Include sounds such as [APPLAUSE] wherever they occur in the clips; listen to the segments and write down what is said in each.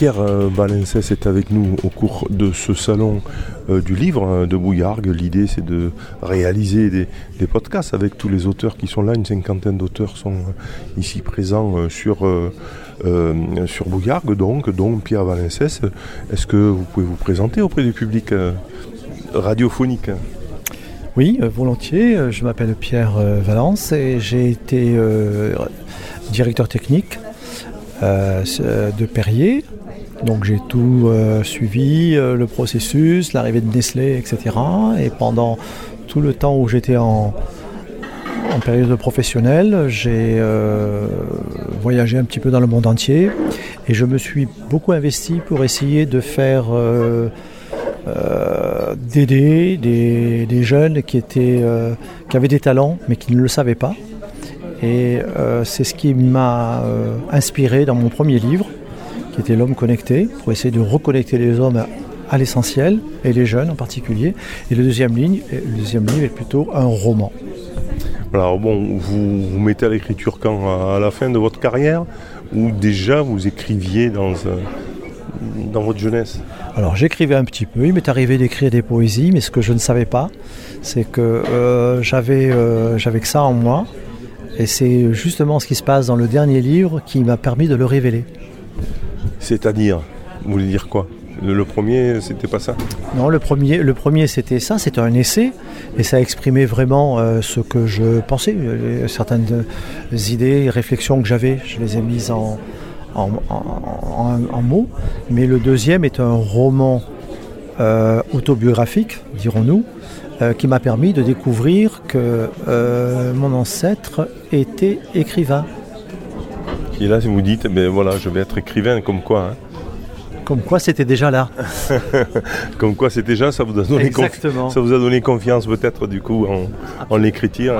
Pierre Balencès est avec nous au cours de ce salon euh, du livre hein, de Bouillargues. L'idée, c'est de réaliser des, podcasts avec tous les auteurs qui sont là. Une cinquantaine d'auteurs sont euh, ici présents euh, sur, sur Bouillargues, donc, donc Pierre Balencès. Est-ce que vous pouvez vous présenter auprès du public radiophonique? Oui, volontiers. Je m'appelle Pierre Valence et j'ai été directeur technique de Perrier donc j'ai tout euh, suivi, euh, le processus, l'arrivée de Nestlé, etc. Et pendant tout le temps où j'étais en, période professionnelle, j'ai euh, voyagé un petit peu dans le monde entier et je me suis beaucoup investi pour essayer de faire d'aider des, jeunes qui avaient des talents mais qui ne le savaient pas. Et c'est ce qui m'a inspiré dans mon premier livre qui était L'homme connecté, pour essayer de reconnecter les hommes à l'essentiel, et les jeunes en particulier. Et le deuxième, ligne, le deuxième livre est plutôt un roman. Alors bon, vous vous mettez à l'écriture quand? À la fin de votre carrière? Ou déjà vous écriviez dans, euh, dans votre jeunesse? Alors j'écrivais un petit peu, il m'est arrivé d'écrire des poésies, mais ce que je ne savais pas, c'est que euh, j'avais, euh, j'avais que ça en moi. Et c'est justement ce qui se passe dans le dernier livre qui m'a permis de le révéler. C'est-à-dire, vous voulez dire quoi? Le, premier, c'était pas ça? Non, le premier, le premier c'était ça, c'était un essai, et ça exprimait vraiment euh, ce que je pensais. Euh, certaines idées, réflexions que j'avais, je les ai mises en, en, mots. Mais le deuxième est un roman euh, autobiographique, dirons-nous, qui m'a permis de découvrir que mon ancêtre était écrivain. Et là, vous dites, ben voilà, je vais être écrivain, comme quoi hein. Comme quoi c'était déjà là. [LAUGHS] comme quoi c'était déjà, ça vous a donné, ça vous a donné confiance peut-être du coup en, l'écriture.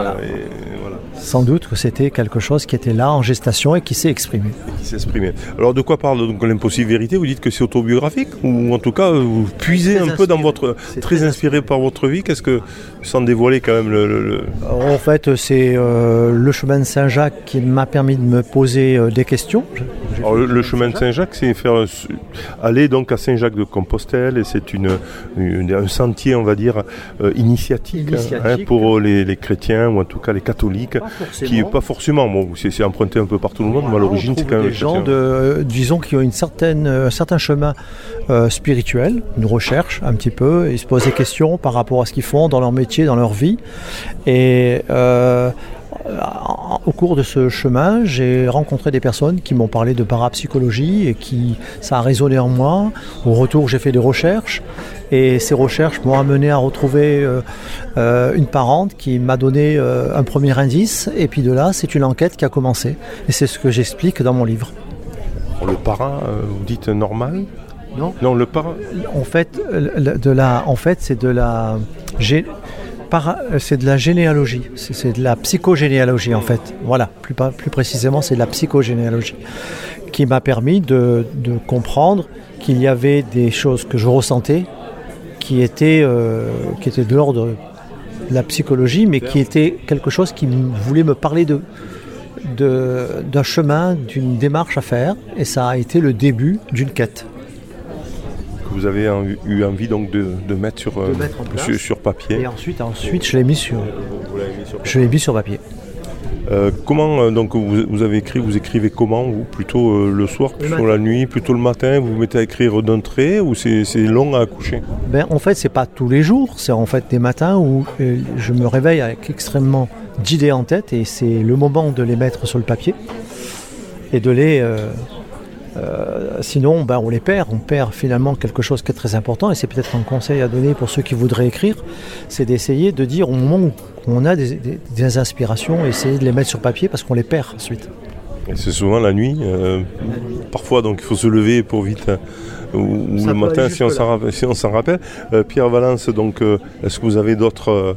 Sans doute que c'était quelque chose qui était là en gestation et qui s'est exprimé. qui s'est exprimé. Alors de quoi parle donc l'impossible vérité? Vous dites que c'est autobiographique? Ou en tout cas vous puisez un peu dans votre très, inspiré par votre vie? Qu'est-ce que sans dévoiler quand même le, En fait, c'est euh, le chemin de Saint-Jacques qui m'a permis de me poser euh, des questions. Alors, le, chemin de Saint-Jacques, c'est faire aller donc à Saint-Jacques de Compostelle et c'est une, un sentier, on va dire, euh, initiatique, hein, pour les, chrétiens ou en tout cas les catholiques, qui est pas forcément, bon, c'est emprunté un peu par tout le monde, mais à l'origine c'est quand même des gens de, disons, qui ont une certaine, un certain chemin spirituel, une recherche un petit peu, ils se posent des questions par rapport à ce qu'ils font dans leur métier dans leur vie. Et euh, au cours de ce chemin, j'ai rencontré des personnes qui m'ont parlé de parapsychologie et qui ça a résonné en moi. Au retour, j'ai fait des recherches et ces recherches m'ont amené à retrouver euh, euh, une parente qui m'a donné un premier indice et puis de là, c'est une enquête qui a commencé et c'est ce que j'explique dans mon livre. Le parrain, vous dites normal? Non. Non, le parrain. En fait, de la, en fait, c'est de la, c'est de la généalogie, c'est de la psychogénéalogie en fait. Voilà, plus, précisément, c'est de la psychogénéalogie qui m'a permis de, comprendre qu'il y avait des choses que je ressentais qui étaient, euh, qui étaient de l'ordre de la psychologie, mais qui étaient quelque chose qui voulait me parler d'un chemin, d'une démarche à faire, et ça a été le début d'une quête vous avez eu envie donc de, mettre, sur, euh, sur, papier. Et ensuite, ensuite je l'ai mis sur, je l'ai mis sur papier. Euh, comment euh, donc vous, avez écrit, vous écrivez comment vous? Plutôt le soir, plutôt la nuit, plutôt le matin, vous vous mettez à écrire d'un trait ou c'est long à accoucher? Ben, En fait, c'est pas tous les jours, c'est en fait des matins où je me réveille avec extrêmement d'idées en tête et c'est le moment de les mettre sur le papier et de les, euh, sinon, ben, on les perd. On perd finalement quelque chose qui est très important. Et c'est peut-être un conseil à donner pour ceux qui voudraient écrire. C'est d'essayer de dire au moment où on a des, inspirations, essayer de les mettre sur papier parce qu'on les perd ensuite. C'est souvent la nuit. Euh, parfois, donc il faut se lever pour vite ou, le matin si on s'en rappelle. Euh, Pierre Valence, donc euh, est-ce que vous avez d'autres. Euh,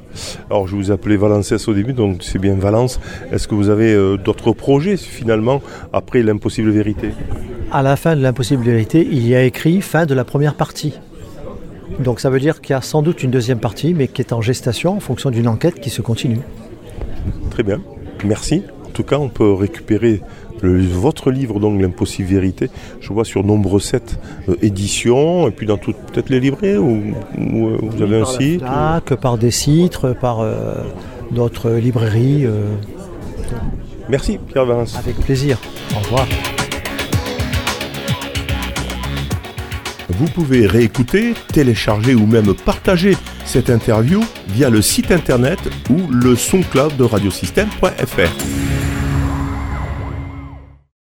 alors je vous appelais Valences au début, donc c'est bien Valence. Est-ce que vous avez d'autres projets finalement après l'impossible vérité? À la fin de l'impossible vérité, il y a écrit fin de la première partie. Donc ça veut dire qu'il y a sans doute une deuxième partie, mais qui est en gestation en fonction d'une enquête qui se continue. Très bien, merci. En tout cas, on peut récupérer le- votre livre, donc L'impossible vérité. Je vois sur nombre 7 éditions, et puis dans toutes peut-être les librairies, ou, ou, euh, vous avez un la site. FNAC, par des sites, par euh, d'autres librairies. euh, Merci Pierre Valence. avec plaisir. Au revoir. Vous pouvez réécouter, télécharger ou même partager cette interview via le site internet ou le soncloud de radiosystème.fr.